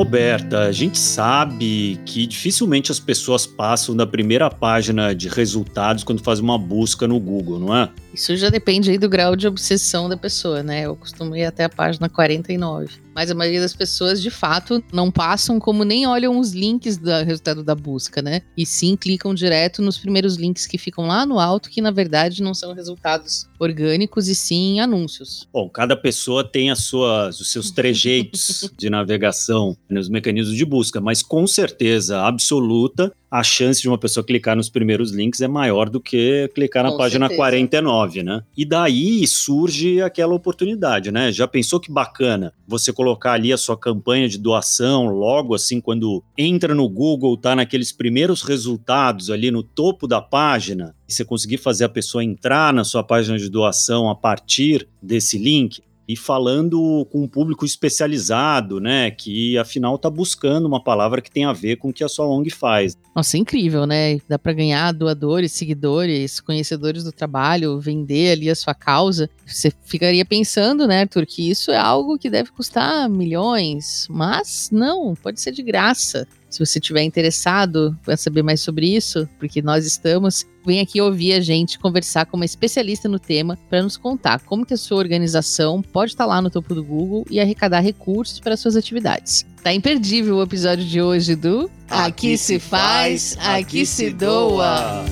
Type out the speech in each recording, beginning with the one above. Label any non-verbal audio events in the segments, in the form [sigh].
Roberta, a gente sabe que dificilmente as pessoas passam da primeira página de resultados quando fazem uma busca no Google, não é? Isso já depende aí do grau de obsessão da pessoa, né? Eu costumo ir até a página 49. Mas a maioria das pessoas, de fato, não passam como nem olham os links do resultado da busca, né? E sim clicam direto nos primeiros links que ficam lá no alto, que na verdade não são resultados orgânicos e sim anúncios. Bom, cada pessoa tem as suas, os seus trejeitos [laughs] de navegação nos mecanismos de busca, mas com certeza absoluta a chance de uma pessoa clicar nos primeiros links é maior do que clicar na Com página certeza. 49, né? E daí surge aquela oportunidade, né? Já pensou que bacana você colocar ali a sua campanha de doação logo assim quando entra no Google, tá naqueles primeiros resultados ali no topo da página, e você conseguir fazer a pessoa entrar na sua página de doação a partir desse link? E falando com um público especializado, né, que afinal está buscando uma palavra que tem a ver com o que a sua ONG faz. Nossa, é incrível, né? Dá para ganhar doadores, seguidores, conhecedores do trabalho, vender ali a sua causa. Você ficaria pensando, né, Arthur, que isso é algo que deve custar milhões, mas não, pode ser de graça. Se você estiver interessado para saber mais sobre isso, porque nós estamos, vem aqui ouvir a gente conversar com uma especialista no tema para nos contar como que a sua organização pode estar lá no topo do Google e arrecadar recursos para suas atividades. Tá imperdível o episódio de hoje do Aqui se faz, aqui se doa.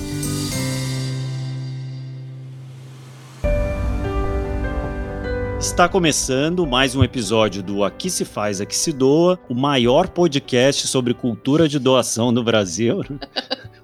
Está começando mais um episódio do Aqui se faz, aqui se doa, o maior podcast sobre cultura de doação no Brasil.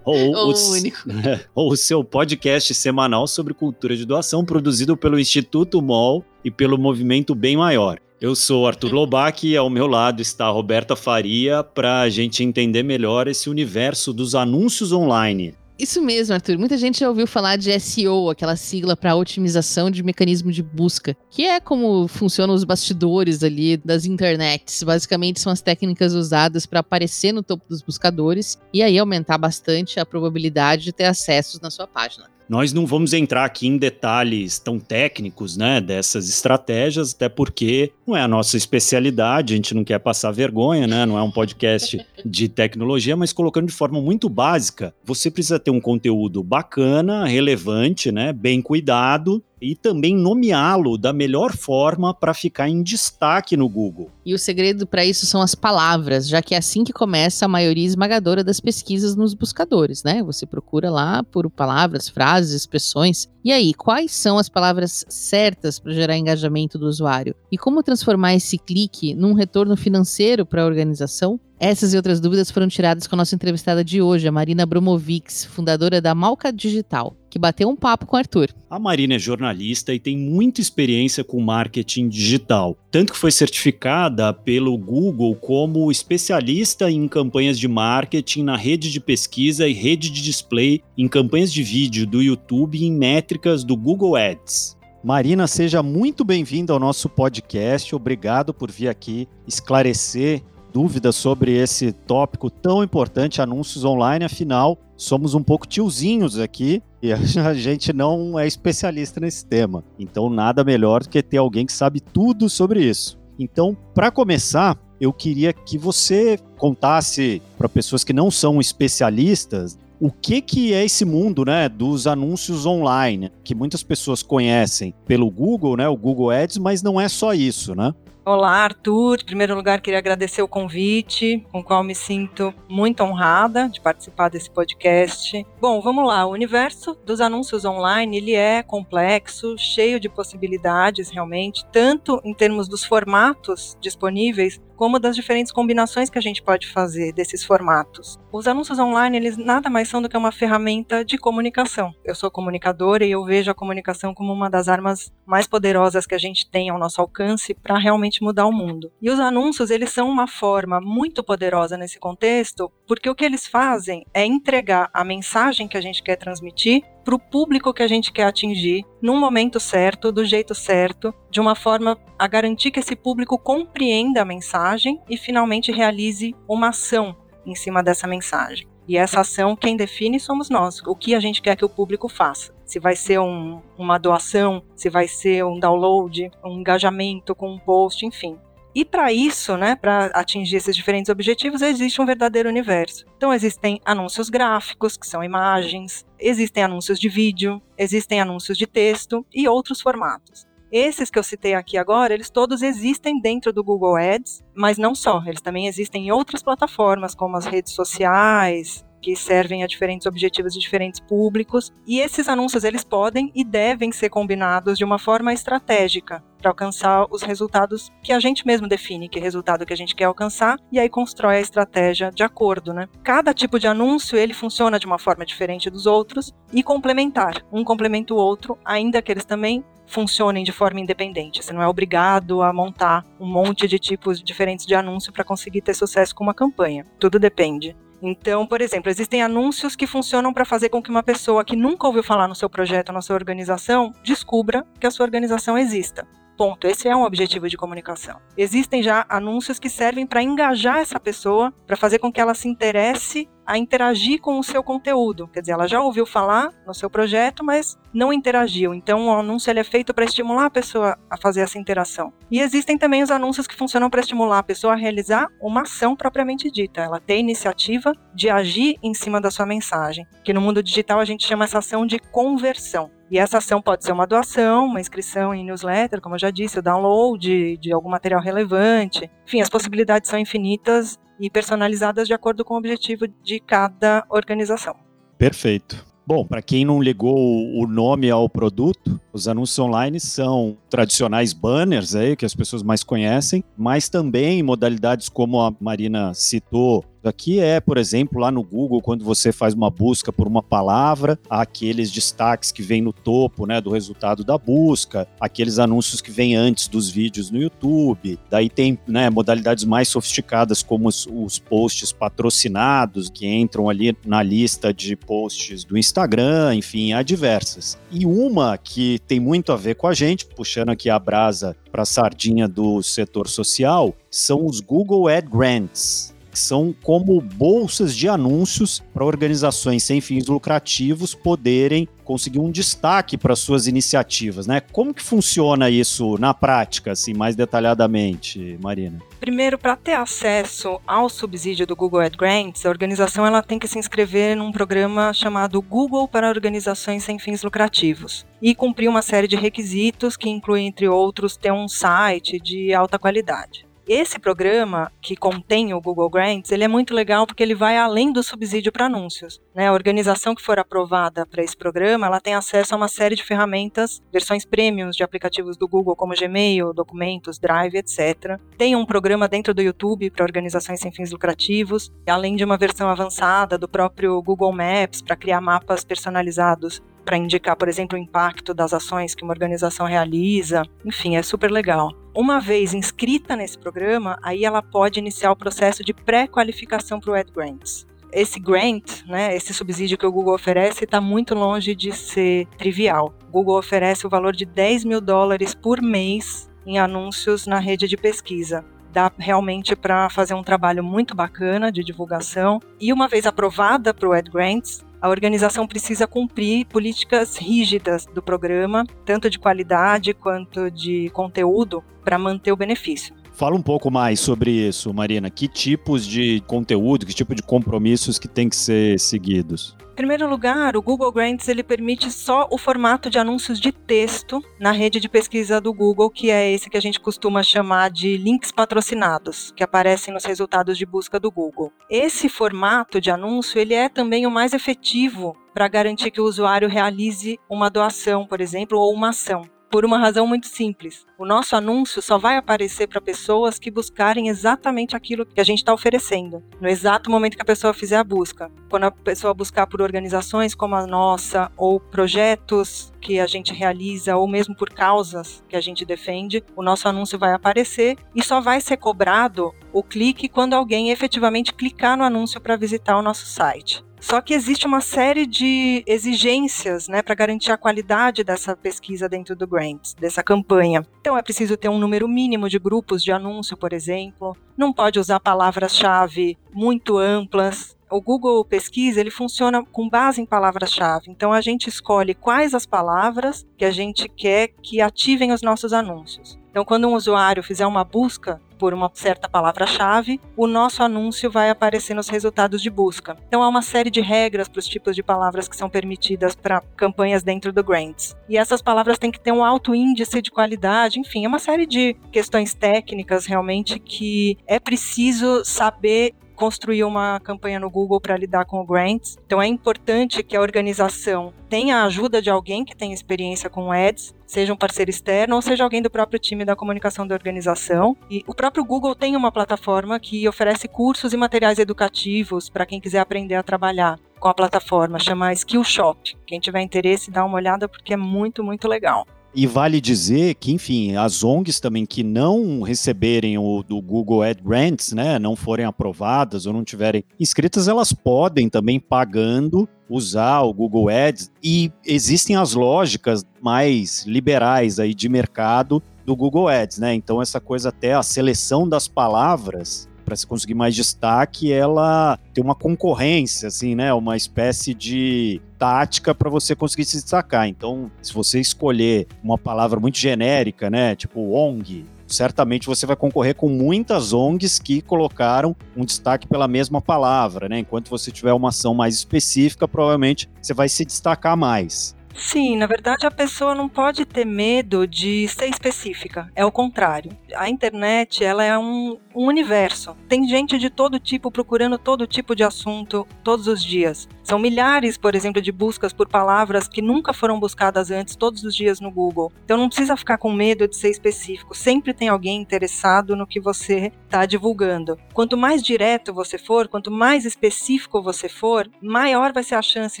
Ou, [laughs] Ou o único. [laughs] ou o seu podcast semanal sobre cultura de doação, produzido pelo Instituto MOL e pelo Movimento Bem Maior. Eu sou Arthur Lobac e ao meu lado está a Roberta Faria para a gente entender melhor esse universo dos anúncios online. Isso mesmo, Arthur. Muita gente já ouviu falar de SEO, aquela sigla para otimização de mecanismo de busca, que é como funcionam os bastidores ali das internets. Basicamente, são as técnicas usadas para aparecer no topo dos buscadores e aí aumentar bastante a probabilidade de ter acessos na sua página. Nós não vamos entrar aqui em detalhes tão técnicos, né, dessas estratégias, até porque não é a nossa especialidade, a gente não quer passar vergonha, né, não é um podcast [laughs] de tecnologia, mas colocando de forma muito básica, você precisa ter um conteúdo bacana, relevante, né, bem cuidado e também nomeá-lo da melhor forma para ficar em destaque no Google. E o segredo para isso são as palavras, já que é assim que começa a maioria esmagadora das pesquisas nos buscadores, né? Você procura lá por palavras, frases, expressões. E aí, quais são as palavras certas para gerar engajamento do usuário? E como transformar esse clique num retorno financeiro para a organização? Essas e outras dúvidas foram tiradas com a nossa entrevistada de hoje, a Marina Bromovics, fundadora da Malca Digital, que bateu um papo com o Arthur. A Marina é jornalista e tem muita experiência com marketing digital, tanto que foi certificada pelo Google como especialista em campanhas de marketing na rede de pesquisa e rede de display em campanhas de vídeo do YouTube e em métricas do Google Ads. Marina, seja muito bem-vinda ao nosso podcast. Obrigado por vir aqui esclarecer dúvidas sobre esse tópico tão importante, anúncios online. Afinal, somos um pouco tiozinhos aqui e [laughs] a gente não é especialista nesse tema. Então, nada melhor do que ter alguém que sabe tudo sobre isso. Então, para começar, eu queria que você contasse para pessoas que não são especialistas o que, que é esse mundo né, dos anúncios online, que muitas pessoas conhecem pelo Google, né, o Google Ads, mas não é só isso, né? Olá, Arthur. Em primeiro lugar, queria agradecer o convite, com o qual me sinto muito honrada de participar desse podcast. Bom, vamos lá. O universo dos anúncios online, ele é complexo, cheio de possibilidades, realmente, tanto em termos dos formatos disponíveis, como das diferentes combinações que a gente pode fazer desses formatos. Os anúncios online, eles nada mais são do que uma ferramenta de comunicação. Eu sou comunicadora e eu vejo a comunicação como uma das armas mais poderosas que a gente tem ao nosso alcance para realmente mudar o mundo. E os anúncios, eles são uma forma muito poderosa nesse contexto, porque o que eles fazem é entregar a mensagem que a gente quer transmitir para o público que a gente quer atingir, num momento certo, do jeito certo, de uma forma a garantir que esse público compreenda a mensagem e finalmente realize uma ação em cima dessa mensagem. E essa ação, quem define somos nós, o que a gente quer que o público faça. Se vai ser um, uma doação, se vai ser um download, um engajamento com um post, enfim. E para isso, né, para atingir esses diferentes objetivos, existe um verdadeiro universo. Então existem anúncios gráficos, que são imagens, existem anúncios de vídeo, existem anúncios de texto e outros formatos. Esses que eu citei aqui agora, eles todos existem dentro do Google Ads, mas não só, eles também existem em outras plataformas, como as redes sociais, que servem a diferentes objetivos de diferentes públicos, e esses anúncios eles podem e devem ser combinados de uma forma estratégica para alcançar os resultados que a gente mesmo define, que resultado que a gente quer alcançar, e aí constrói a estratégia de acordo, né? Cada tipo de anúncio ele funciona de uma forma diferente dos outros e complementar, um complementa o outro, ainda que eles também funcionem de forma independente. Você não é obrigado a montar um monte de tipos diferentes de anúncio para conseguir ter sucesso com uma campanha. Tudo depende. Então, por exemplo, existem anúncios que funcionam para fazer com que uma pessoa que nunca ouviu falar no seu projeto, na sua organização, descubra que a sua organização exista. Ponto. Esse é um objetivo de comunicação. Existem já anúncios que servem para engajar essa pessoa, para fazer com que ela se interesse a interagir com o seu conteúdo. Quer dizer, ela já ouviu falar no seu projeto, mas não interagiu. Então, o anúncio ele é feito para estimular a pessoa a fazer essa interação. E existem também os anúncios que funcionam para estimular a pessoa a realizar uma ação propriamente dita. Ela tem iniciativa de agir em cima da sua mensagem, que no mundo digital a gente chama essa ação de conversão. E essa ação pode ser uma doação, uma inscrição em newsletter, como eu já disse, o download de, de algum material relevante. Enfim, as possibilidades são infinitas e personalizadas de acordo com o objetivo de cada organização. Perfeito. Bom, para quem não ligou o nome ao produto, os anúncios online são tradicionais banners aí que as pessoas mais conhecem, mas também modalidades como a Marina citou, Aqui é, por exemplo, lá no Google, quando você faz uma busca por uma palavra, aqueles destaques que vêm no topo né, do resultado da busca, aqueles anúncios que vêm antes dos vídeos no YouTube. Daí tem né, modalidades mais sofisticadas, como os, os posts patrocinados, que entram ali na lista de posts do Instagram, enfim, há diversas. E uma que tem muito a ver com a gente, puxando aqui a brasa para a sardinha do setor social, são os Google Ad Grants são como bolsas de anúncios para organizações sem fins lucrativos poderem conseguir um destaque para suas iniciativas, né? Como que funciona isso na prática, assim, mais detalhadamente, Marina? Primeiro, para ter acesso ao subsídio do Google Ad Grants, a organização ela tem que se inscrever num programa chamado Google para organizações sem fins lucrativos e cumprir uma série de requisitos que inclui, entre outros, ter um site de alta qualidade. Esse programa que contém o Google Grants, ele é muito legal porque ele vai além do subsídio para anúncios. Né? A organização que for aprovada para esse programa, ela tem acesso a uma série de ferramentas, versões premiums de aplicativos do Google, como Gmail, documentos, Drive, etc. Tem um programa dentro do YouTube para organizações sem fins lucrativos, além de uma versão avançada do próprio Google Maps para criar mapas personalizados para indicar, por exemplo, o impacto das ações que uma organização realiza. Enfim, é super legal. Uma vez inscrita nesse programa, aí ela pode iniciar o processo de pré-qualificação para o Ad Grants. Esse grant, né, esse subsídio que o Google oferece, está muito longe de ser trivial. O Google oferece o valor de 10 mil dólares por mês em anúncios na rede de pesquisa dá realmente para fazer um trabalho muito bacana de divulgação. E uma vez aprovada para o Ad Grants, a organização precisa cumprir políticas rígidas do programa, tanto de qualidade quanto de conteúdo, para manter o benefício. Fala um pouco mais sobre isso, Marina. Que tipos de conteúdo, que tipo de compromissos que tem que ser seguidos? Em primeiro lugar, o Google Grants ele permite só o formato de anúncios de texto na rede de pesquisa do Google, que é esse que a gente costuma chamar de links patrocinados, que aparecem nos resultados de busca do Google. Esse formato de anúncio ele é também o mais efetivo para garantir que o usuário realize uma doação, por exemplo, ou uma ação por uma razão muito simples. O nosso anúncio só vai aparecer para pessoas que buscarem exatamente aquilo que a gente está oferecendo, no exato momento que a pessoa fizer a busca. Quando a pessoa buscar por organizações como a nossa, ou projetos que a gente realiza, ou mesmo por causas que a gente defende, o nosso anúncio vai aparecer e só vai ser cobrado o clique quando alguém efetivamente clicar no anúncio para visitar o nosso site. Só que existe uma série de exigências né, para garantir a qualidade dessa pesquisa dentro do Grants, dessa campanha. Então é preciso ter um número mínimo de grupos de anúncio, por exemplo. Não pode usar palavras-chave muito amplas. O Google Pesquisa ele funciona com base em palavras-chave. Então a gente escolhe quais as palavras que a gente quer que ativem os nossos anúncios. Então, quando um usuário fizer uma busca por uma certa palavra-chave, o nosso anúncio vai aparecer nos resultados de busca. Então há uma série de regras para os tipos de palavras que são permitidas para campanhas dentro do Grants. E essas palavras têm que ter um alto índice de qualidade, enfim, é uma série de questões técnicas realmente que é preciso saber construir uma campanha no Google para lidar com o grants. Então é importante que a organização tenha a ajuda de alguém que tenha experiência com ads, seja um parceiro externo ou seja alguém do próprio time da comunicação da organização. E o próprio Google tem uma plataforma que oferece cursos e materiais educativos para quem quiser aprender a trabalhar com a plataforma, chama Skillshop. Quem tiver interesse, dá uma olhada porque é muito, muito legal. E vale dizer que, enfim, as ONGs também que não receberem o do Google Ad Grants, né, não forem aprovadas ou não tiverem inscritas, elas podem também pagando usar o Google Ads e existem as lógicas mais liberais aí de mercado do Google Ads, né? Então essa coisa até a seleção das palavras para se conseguir mais destaque, ela tem uma concorrência, assim, né? Uma espécie de tática para você conseguir se destacar. Então, se você escolher uma palavra muito genérica, né? Tipo ONG, certamente você vai concorrer com muitas ONGs que colocaram um destaque pela mesma palavra, né? Enquanto você tiver uma ação mais específica, provavelmente você vai se destacar mais. Sim, na verdade a pessoa não pode ter medo de ser específica. É o contrário. A internet ela é um, um universo. Tem gente de todo tipo procurando todo tipo de assunto todos os dias. São milhares, por exemplo, de buscas por palavras que nunca foram buscadas antes todos os dias no Google. Então não precisa ficar com medo de ser específico. Sempre tem alguém interessado no que você está divulgando. Quanto mais direto você for, quanto mais específico você for, maior vai ser a chance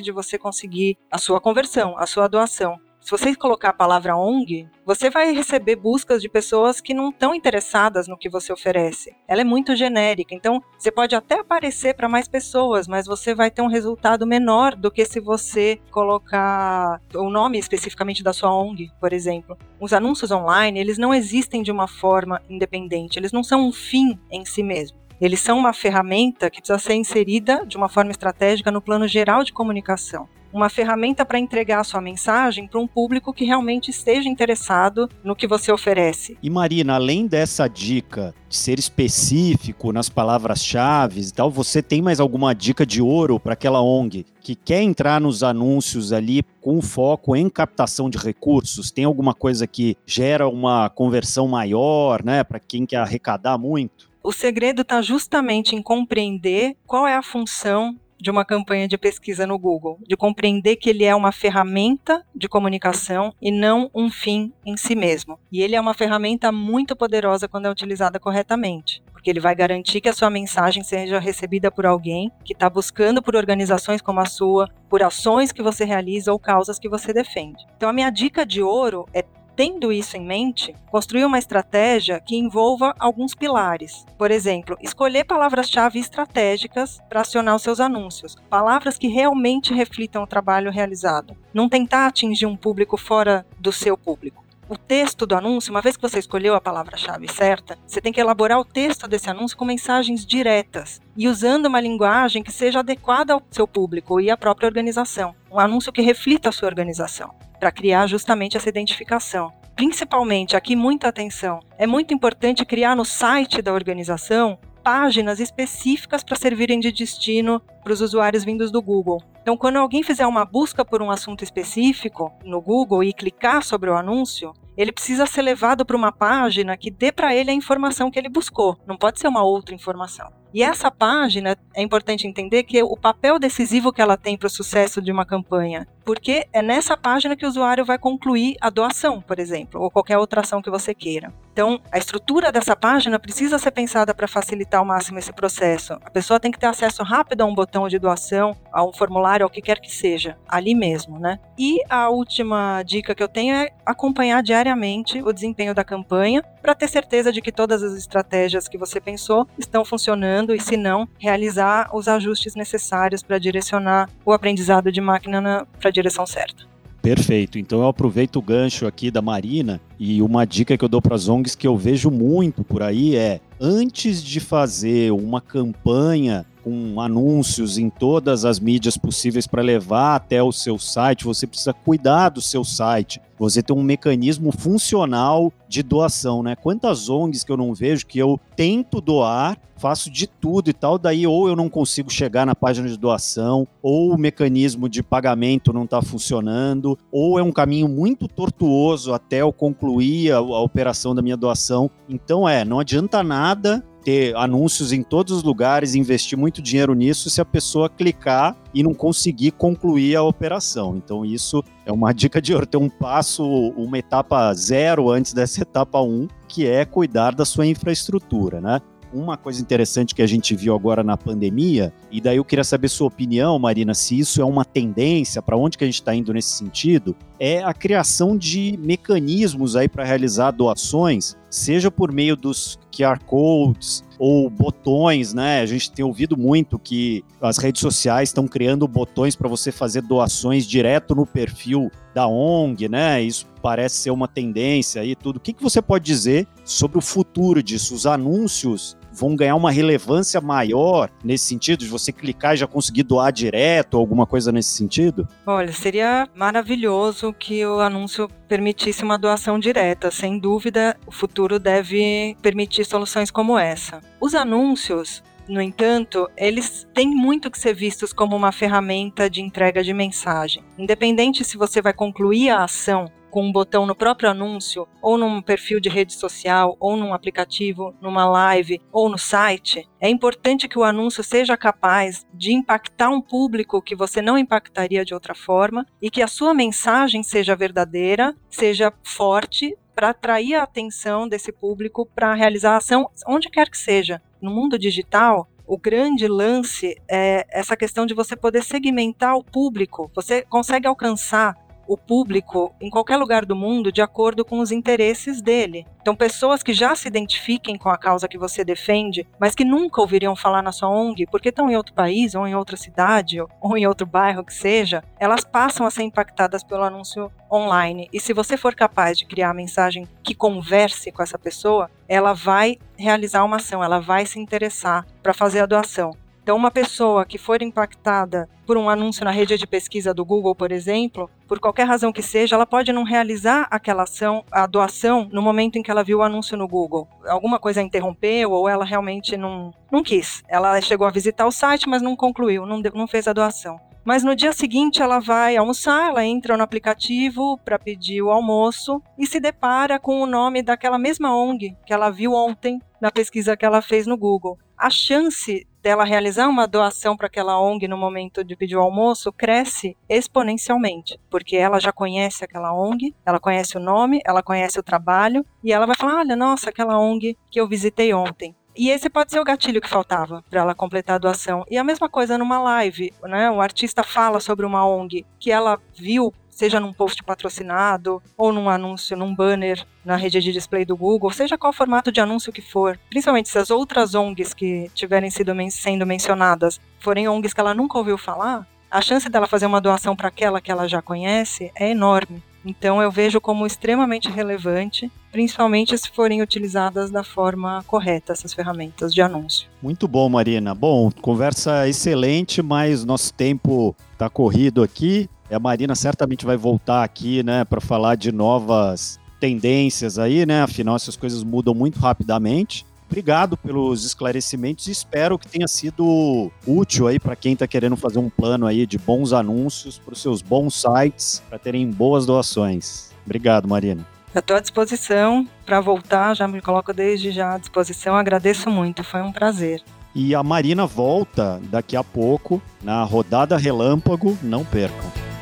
de você conseguir a sua conversão a sua doação. Se você colocar a palavra ONG, você vai receber buscas de pessoas que não estão interessadas no que você oferece. Ela é muito genérica, então você pode até aparecer para mais pessoas, mas você vai ter um resultado menor do que se você colocar o nome especificamente da sua ONG, por exemplo. Os anúncios online, eles não existem de uma forma independente, eles não são um fim em si mesmo. Eles são uma ferramenta que precisa ser inserida de uma forma estratégica no plano geral de comunicação uma ferramenta para entregar a sua mensagem para um público que realmente esteja interessado no que você oferece. E Marina, além dessa dica de ser específico nas palavras-chave e tal, você tem mais alguma dica de ouro para aquela ONG que quer entrar nos anúncios ali com foco em captação de recursos? Tem alguma coisa que gera uma conversão maior, né, para quem quer arrecadar muito? O segredo está justamente em compreender qual é a função de uma campanha de pesquisa no Google, de compreender que ele é uma ferramenta de comunicação e não um fim em si mesmo. E ele é uma ferramenta muito poderosa quando é utilizada corretamente porque ele vai garantir que a sua mensagem seja recebida por alguém que está buscando por organizações como a sua, por ações que você realiza ou causas que você defende. Então, a minha dica de ouro é Tendo isso em mente, construir uma estratégia que envolva alguns pilares. Por exemplo, escolher palavras-chave estratégicas para acionar os seus anúncios, palavras que realmente reflitam o trabalho realizado. Não tentar atingir um público fora do seu público o texto do anúncio, uma vez que você escolheu a palavra-chave certa, você tem que elaborar o texto desse anúncio com mensagens diretas e usando uma linguagem que seja adequada ao seu público e à própria organização. Um anúncio que reflita a sua organização, para criar justamente essa identificação. Principalmente, aqui muita atenção, é muito importante criar no site da organização páginas específicas para servirem de destino para os usuários vindos do Google. Então, quando alguém fizer uma busca por um assunto específico no Google e clicar sobre o anúncio, ele precisa ser levado para uma página que dê para ele a informação que ele buscou. Não pode ser uma outra informação. E essa página é importante entender que o papel decisivo que ela tem para o sucesso de uma campanha, porque é nessa página que o usuário vai concluir a doação, por exemplo, ou qualquer outra ação que você queira. Então, a estrutura dessa página precisa ser pensada para facilitar ao máximo esse processo. A pessoa tem que ter acesso rápido a um botão de doação, a um formulário, ao que quer que seja, ali mesmo, né? E a última dica que eu tenho é acompanhar diariamente o desempenho da campanha para ter certeza de que todas as estratégias que você pensou estão funcionando e, se não, realizar os ajustes necessários para direcionar o aprendizado de máquina para a direção certa. Perfeito. Então eu aproveito o gancho aqui da Marina e uma dica que eu dou para as ONGs que eu vejo muito por aí é antes de fazer uma campanha com anúncios em todas as mídias possíveis para levar até o seu site, você precisa cuidar do seu site. Você tem um mecanismo funcional de doação, né? Quantas ONGs que eu não vejo que eu tento doar, faço de tudo e tal, daí ou eu não consigo chegar na página de doação, ou o mecanismo de pagamento não está funcionando, ou é um caminho muito tortuoso até eu concluir a, a operação da minha doação. Então é, não adianta nada ter anúncios em todos os lugares, investir muito dinheiro nisso se a pessoa clicar e não conseguir concluir a operação. Então, isso é uma [laughs] dica de ouro, ter um passo, uma etapa zero antes dessa etapa um, que é cuidar da sua infraestrutura, né? Uma coisa interessante que a gente viu agora na pandemia, e daí eu queria saber sua opinião, Marina, se isso é uma tendência, para onde que a gente está indo nesse sentido, é a criação de mecanismos aí para realizar doações, seja por meio dos QR codes ou botões, né? A gente tem ouvido muito que as redes sociais estão criando botões para você fazer doações direto no perfil da ONG, né? Isso parece ser uma tendência e tudo. O que, que você pode dizer sobre o futuro disso? Os anúncios vão ganhar uma relevância maior nesse sentido, de você clicar e já conseguir doar direto, alguma coisa nesse sentido? Olha, seria maravilhoso que o anúncio permitisse uma doação direta. Sem dúvida, o futuro deve permitir soluções como essa. Os anúncios no entanto, eles têm muito que ser vistos como uma ferramenta de entrega de mensagem. Independente se você vai concluir a ação com um botão no próprio anúncio, ou num perfil de rede social, ou num aplicativo, numa live, ou no site, é importante que o anúncio seja capaz de impactar um público que você não impactaria de outra forma e que a sua mensagem seja verdadeira, seja forte para atrair a atenção desse público para realizar a ação onde quer que seja. No mundo digital, o grande lance é essa questão de você poder segmentar o público. Você consegue alcançar o público em qualquer lugar do mundo de acordo com os interesses dele. Então, pessoas que já se identifiquem com a causa que você defende, mas que nunca ouviriam falar na sua ONG, porque estão em outro país, ou em outra cidade, ou em outro bairro que seja, elas passam a ser impactadas pelo anúncio online. E se você for capaz de criar a mensagem que converse com essa pessoa, ela vai realizar uma ação, ela vai se interessar para fazer a doação. Então, uma pessoa que for impactada por um anúncio na rede de pesquisa do Google, por exemplo, por qualquer razão que seja, ela pode não realizar aquela ação, a doação, no momento em que ela viu o anúncio no Google. Alguma coisa interrompeu ou ela realmente não, não quis. Ela chegou a visitar o site, mas não concluiu, não, não fez a doação. Mas no dia seguinte ela vai almoçar, ela entra no aplicativo para pedir o almoço e se depara com o nome daquela mesma ONG que ela viu ontem na pesquisa que ela fez no Google. A chance dela realizar uma doação para aquela ONG no momento de pedir o almoço cresce exponencialmente, porque ela já conhece aquela ONG, ela conhece o nome, ela conhece o trabalho e ela vai falar: olha, nossa, aquela ONG que eu visitei ontem. E esse pode ser o gatilho que faltava para ela completar a doação. E a mesma coisa numa live, né? O artista fala sobre uma ONG que ela viu seja num post patrocinado ou num anúncio, num banner na rede de display do Google, seja qual formato de anúncio que for, principalmente se as outras ONGs que tiverem sido sendo mencionadas forem ONGs que ela nunca ouviu falar, a chance dela fazer uma doação para aquela que ela já conhece é enorme. Então eu vejo como extremamente relevante, principalmente se forem utilizadas da forma correta essas ferramentas de anúncio. Muito bom, Marina. Bom, conversa excelente, mas nosso tempo está corrido aqui. A Marina certamente vai voltar aqui, né, para falar de novas tendências aí, né? Afinal, essas coisas mudam muito rapidamente. Obrigado pelos esclarecimentos e espero que tenha sido útil aí para quem está querendo fazer um plano aí de bons anúncios para os seus bons sites, para terem boas doações. Obrigado, Marina. estou à disposição para voltar, já me coloco desde já à disposição. Agradeço muito, foi um prazer. E a Marina volta daqui a pouco na rodada Relâmpago, não percam.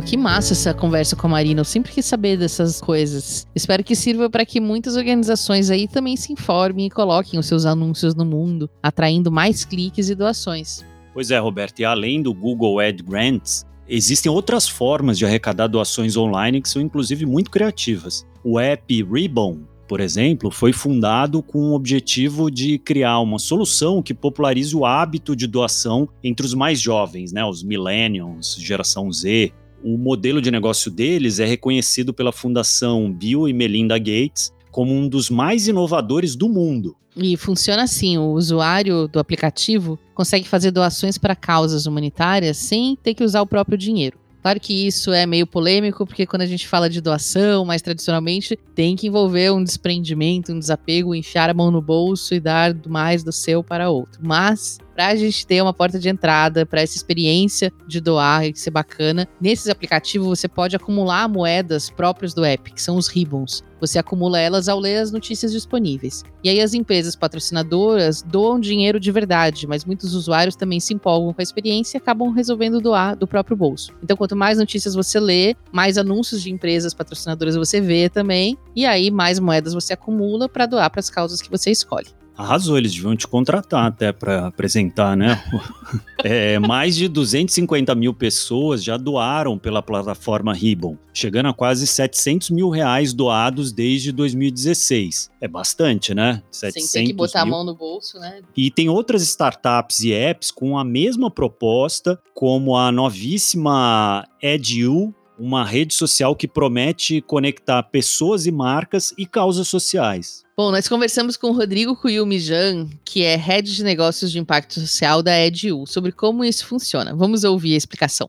Pô, que massa essa conversa com a Marina. Eu sempre quis saber dessas coisas. Espero que sirva para que muitas organizações aí também se informem e coloquem os seus anúncios no mundo, atraindo mais cliques e doações. Pois é, Roberto, e além do Google Ad Grants, existem outras formas de arrecadar doações online que são inclusive muito criativas. O app Ribbon, por exemplo, foi fundado com o objetivo de criar uma solução que popularize o hábito de doação entre os mais jovens, né, os millennials, geração Z, o modelo de negócio deles é reconhecido pela Fundação Bill e Melinda Gates como um dos mais inovadores do mundo. E funciona assim: o usuário do aplicativo consegue fazer doações para causas humanitárias sem ter que usar o próprio dinheiro. Claro que isso é meio polêmico, porque quando a gente fala de doação, mais tradicionalmente, tem que envolver um desprendimento, um desapego, enfiar a mão no bolso e dar mais do seu para outro. Mas para a gente ter uma porta de entrada para essa experiência de doar e ser bacana. Nesses aplicativos você pode acumular moedas próprias do app, que são os ribbons. Você acumula elas ao ler as notícias disponíveis. E aí as empresas patrocinadoras doam dinheiro de verdade, mas muitos usuários também se empolgam com a experiência e acabam resolvendo doar do próprio bolso. Então, quanto mais notícias você lê, mais anúncios de empresas patrocinadoras você vê também, e aí mais moedas você acumula para doar para as causas que você escolhe. Arrasou, eles deviam te contratar até para apresentar, né? [laughs] é, mais de 250 mil pessoas já doaram pela plataforma Ribbon, chegando a quase 700 mil reais doados desde 2016. É bastante, né? 700 Sem ter que botar mil. a mão no bolso, né? E tem outras startups e apps com a mesma proposta, como a novíssima Edu, uma rede social que promete conectar pessoas e marcas e causas sociais. Bom, nós conversamos com o Rodrigo Kuyumijan, que é Head de Negócios de Impacto Social da EDU, sobre como isso funciona. Vamos ouvir a explicação.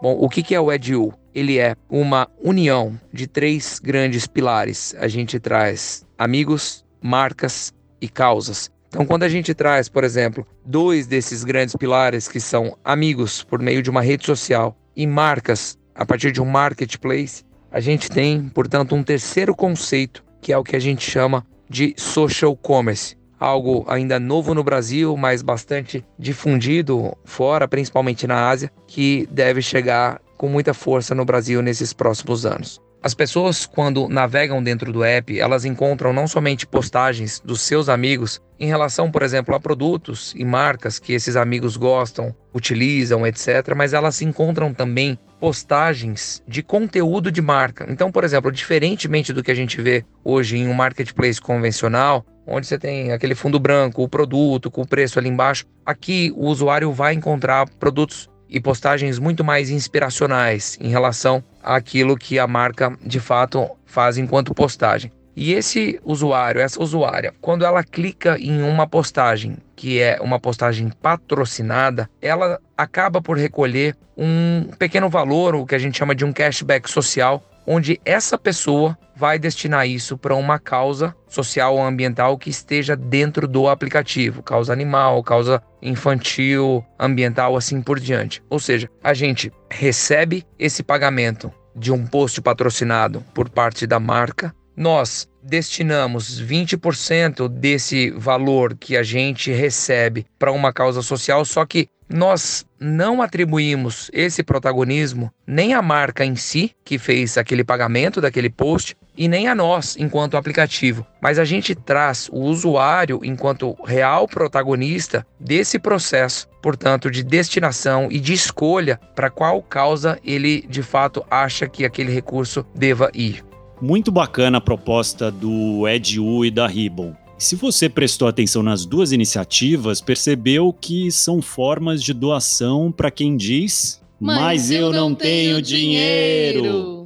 Bom, o que é o EDU? Ele é uma união de três grandes pilares. A gente traz amigos, marcas e causas. Então, quando a gente traz, por exemplo, dois desses grandes pilares que são amigos por meio de uma rede social e marcas a partir de um marketplace, a gente tem, portanto, um terceiro conceito que é o que a gente chama de social commerce. Algo ainda novo no Brasil, mas bastante difundido fora, principalmente na Ásia, que deve chegar com muita força no Brasil nesses próximos anos. As pessoas, quando navegam dentro do app, elas encontram não somente postagens dos seus amigos em relação, por exemplo, a produtos e marcas que esses amigos gostam, utilizam, etc., mas elas encontram também postagens de conteúdo de marca. Então, por exemplo, diferentemente do que a gente vê hoje em um marketplace convencional, onde você tem aquele fundo branco, o produto com o preço ali embaixo, aqui o usuário vai encontrar produtos e postagens muito mais inspiracionais em relação àquilo que a marca de fato faz enquanto postagem. E esse usuário, essa usuária, quando ela clica em uma postagem que é uma postagem patrocinada, ela acaba por recolher um pequeno valor, o que a gente chama de um cashback social, onde essa pessoa vai destinar isso para uma causa social ou ambiental que esteja dentro do aplicativo, causa animal, causa infantil, ambiental, assim por diante. Ou seja, a gente recebe esse pagamento de um post patrocinado por parte da marca, nós destinamos 20% desse valor que a gente recebe para uma causa social, só que nós não atribuímos esse protagonismo nem à marca em si, que fez aquele pagamento daquele post, e nem a nós, enquanto aplicativo. Mas a gente traz o usuário enquanto real protagonista desse processo, portanto, de destinação e de escolha para qual causa ele de fato acha que aquele recurso deva ir. Muito bacana a proposta do EDU e da Ribbon. Se você prestou atenção nas duas iniciativas, percebeu que são formas de doação para quem diz: Mas, Mas eu, eu, não tenho, tenho dinheiro. dinheiro.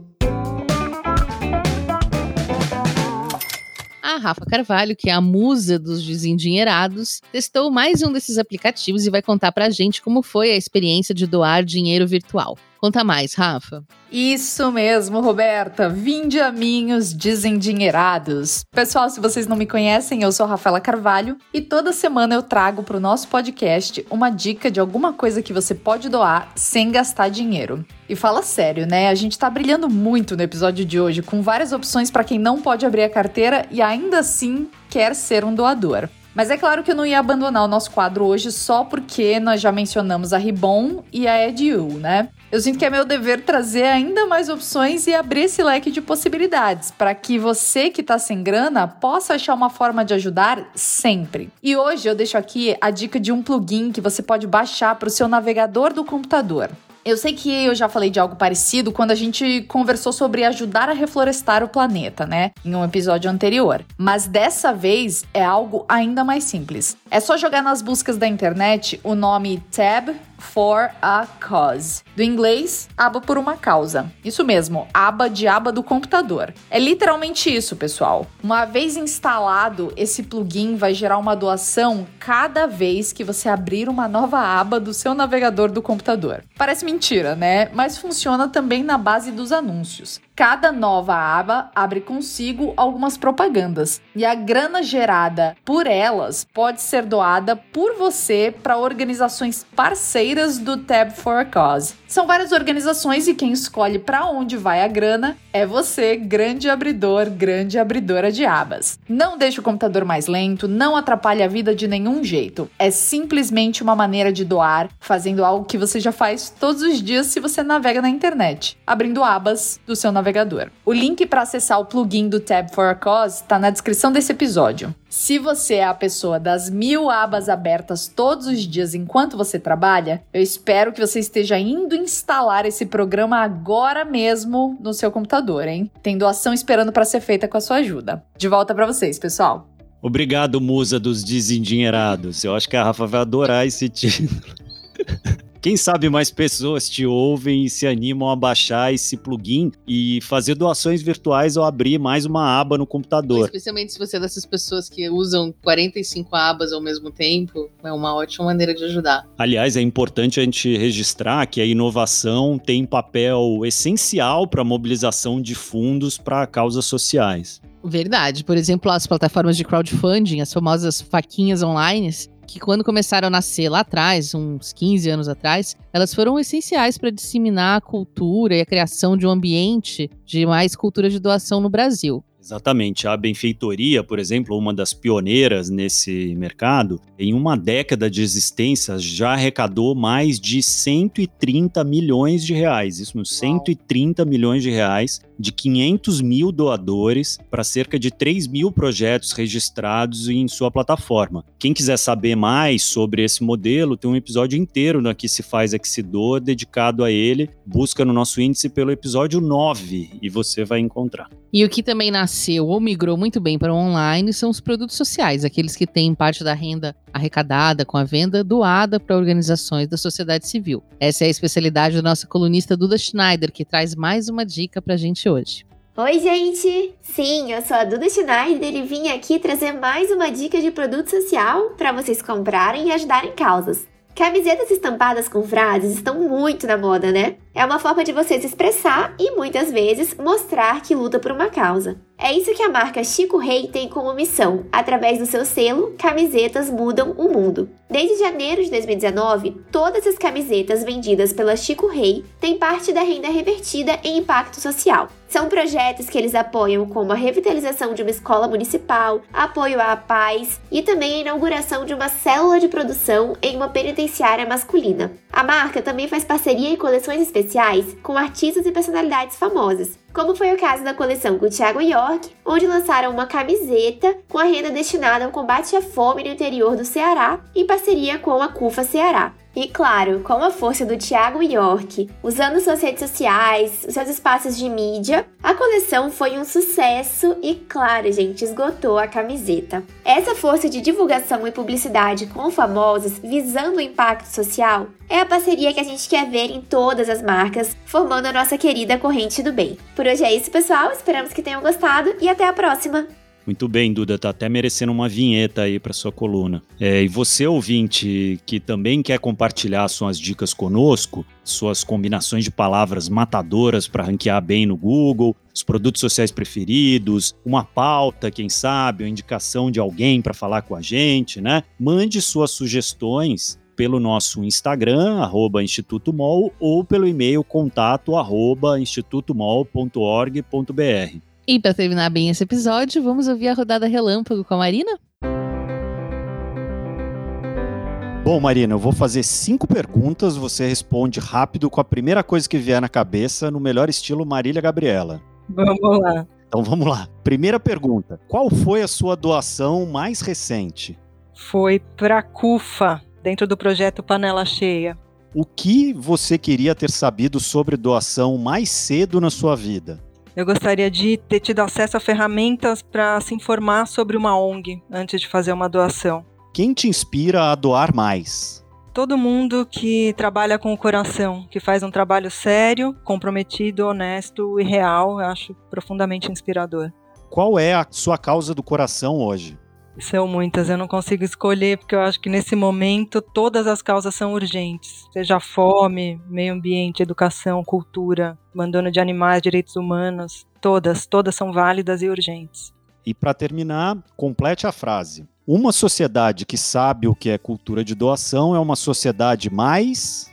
A Rafa Carvalho, que é a musa dos desendinheirados, testou mais um desses aplicativos e vai contar pra gente como foi a experiência de doar dinheiro virtual. Conta mais, Rafa. Isso mesmo, Roberta. Vinde a minhos desendinheirados. Pessoal, se vocês não me conhecem, eu sou Rafaela Carvalho e toda semana eu trago para o nosso podcast uma dica de alguma coisa que você pode doar sem gastar dinheiro. E fala sério, né? A gente tá brilhando muito no episódio de hoje, com várias opções para quem não pode abrir a carteira e ainda assim quer ser um doador. Mas é claro que eu não ia abandonar o nosso quadro hoje só porque nós já mencionamos a Ribon e a Edu, né? Eu sinto que é meu dever trazer ainda mais opções e abrir esse leque de possibilidades para que você que está sem grana possa achar uma forma de ajudar sempre. E hoje eu deixo aqui a dica de um plugin que você pode baixar para o seu navegador do computador. Eu sei que eu já falei de algo parecido quando a gente conversou sobre ajudar a reflorestar o planeta, né? Em um episódio anterior. Mas dessa vez é algo ainda mais simples. É só jogar nas buscas da internet o nome Tab for a cause. Do inglês, aba por uma causa. Isso mesmo, aba de aba do computador. É literalmente isso, pessoal. Uma vez instalado, esse plugin vai gerar uma doação cada vez que você abrir uma nova aba do seu navegador do computador. Parece mentira, né? Mas funciona também na base dos anúncios. Cada nova aba abre consigo algumas propagandas e a grana gerada por elas pode ser doada por você para organizações parceiras do Tab for a Cause. São várias organizações e quem escolhe para onde vai a grana é você, grande abridor, grande abridora de abas. Não deixe o computador mais lento, não atrapalhe a vida de nenhum jeito. É simplesmente uma maneira de doar, fazendo algo que você já faz todos os dias se você navega na internet, abrindo abas do seu navegador. O link para acessar o plugin do Tab for a Cause está na descrição desse episódio. Se você é a pessoa das mil abas abertas todos os dias enquanto você trabalha, eu espero que você esteja indo instalar esse programa agora mesmo no seu computador, hein? Tem doação esperando para ser feita com a sua ajuda. De volta para vocês, pessoal. Obrigado, musa dos desendinheirados. Eu acho que a Rafa vai adorar esse título. [laughs] Quem sabe mais pessoas te ouvem e se animam a baixar esse plugin e fazer doações virtuais ou abrir mais uma aba no computador. Especialmente se você é dessas pessoas que usam 45 abas ao mesmo tempo, é uma ótima maneira de ajudar. Aliás, é importante a gente registrar que a inovação tem papel essencial para a mobilização de fundos para causas sociais. Verdade. Por exemplo, as plataformas de crowdfunding, as famosas faquinhas online, que quando começaram a nascer lá atrás, uns 15 anos atrás, elas foram essenciais para disseminar a cultura e a criação de um ambiente de mais cultura de doação no Brasil. Exatamente. A benfeitoria, por exemplo, uma das pioneiras nesse mercado, em uma década de existência já arrecadou mais de 130 milhões de reais. Isso, 130 milhões de reais de 500 mil doadores para cerca de 3 mil projetos registrados em sua plataforma. Quem quiser saber mais sobre esse modelo, tem um episódio inteiro no Aqui Se Faz, Aqui Se Doa, dedicado a ele. Busca no nosso índice pelo episódio 9 e você vai encontrar. E o que também nasceu ou migrou muito bem para o online são os produtos sociais, aqueles que têm parte da renda arrecadada com a venda doada para organizações da sociedade civil. Essa é a especialidade da nossa colunista Duda Schneider, que traz mais uma dica para a gente hoje. Oi, gente! Sim, eu sou a Duda Schneider e vim aqui trazer mais uma dica de produto social para vocês comprarem e ajudarem causas. Camisetas estampadas com frases estão muito na moda, né? É uma forma de você se expressar e muitas vezes mostrar que luta por uma causa. É isso que a marca Chico Rei tem como missão, através do seu selo Camisetas Mudam o Mundo. Desde janeiro de 2019, todas as camisetas vendidas pela Chico Rei têm parte da renda revertida em impacto social. São projetos que eles apoiam como a revitalização de uma escola municipal, apoio à paz e também a inauguração de uma célula de produção em uma penitenciária masculina. A marca também faz parceria em coleções especiais com artistas e personalidades famosas, como foi o caso da coleção com Thiago York, onde lançaram uma camiseta com a renda destinada ao combate à fome no interior do Ceará, em parceria com a CUFA Ceará. E claro, com a força do Thiago York, usando suas redes sociais, seus espaços de mídia, a coleção foi um sucesso e, claro, gente, esgotou a camiseta. Essa força de divulgação e publicidade com famosos visando o impacto social é a parceria que a gente quer ver em todas as marcas, formando a nossa querida corrente do bem. Por hoje é isso, pessoal. Esperamos que tenham gostado e até a próxima! Muito bem, Duda, tá até merecendo uma vinheta aí para sua coluna. É, e você, ouvinte, que também quer compartilhar suas dicas conosco, suas combinações de palavras matadoras para ranquear bem no Google, os produtos sociais preferidos, uma pauta, quem sabe, uma indicação de alguém para falar com a gente, né? Mande suas sugestões pelo nosso Instagram, arroba Instituto Mol, ou pelo e-mail contato arroba institutomol.org.br. E para terminar bem esse episódio, vamos ouvir a rodada relâmpago com a Marina? Bom, Marina, eu vou fazer cinco perguntas, você responde rápido com a primeira coisa que vier na cabeça, no melhor estilo Marília Gabriela. Vamos lá. Então vamos lá. Primeira pergunta: qual foi a sua doação mais recente? Foi para a CUFA, dentro do projeto Panela Cheia. O que você queria ter sabido sobre doação mais cedo na sua vida? Eu gostaria de ter tido acesso a ferramentas para se informar sobre uma ONG antes de fazer uma doação. Quem te inspira a doar mais? todo mundo que trabalha com o coração, que faz um trabalho sério, comprometido, honesto e real. Eu acho profundamente inspirador. Qual é a sua causa do coração hoje? São muitas, eu não consigo escolher, porque eu acho que nesse momento todas as causas são urgentes. Seja fome, meio ambiente, educação, cultura, abandono de animais, direitos humanos, todas, todas são válidas e urgentes. E para terminar, complete a frase. Uma sociedade que sabe o que é cultura de doação é uma sociedade mais.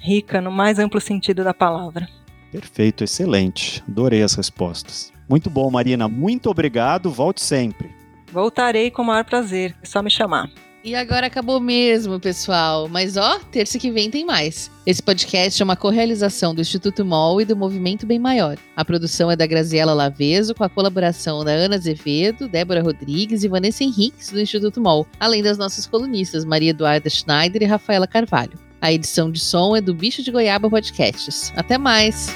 Rica, no mais amplo sentido da palavra. Perfeito, excelente. Adorei as respostas. Muito bom, Marina. Muito obrigado. Volte sempre. Voltarei com o maior prazer. É só me chamar. E agora acabou mesmo, pessoal. Mas ó, terça que vem tem mais. Esse podcast é uma correalização do Instituto MOL e do Movimento Bem Maior. A produção é da Graziela Laveso, com a colaboração da Ana Azevedo, Débora Rodrigues e Vanessa Henriques, do Instituto MOL, além das nossas colunistas Maria Eduarda Schneider e Rafaela Carvalho. A edição de som é do Bicho de Goiaba Podcasts. Até mais!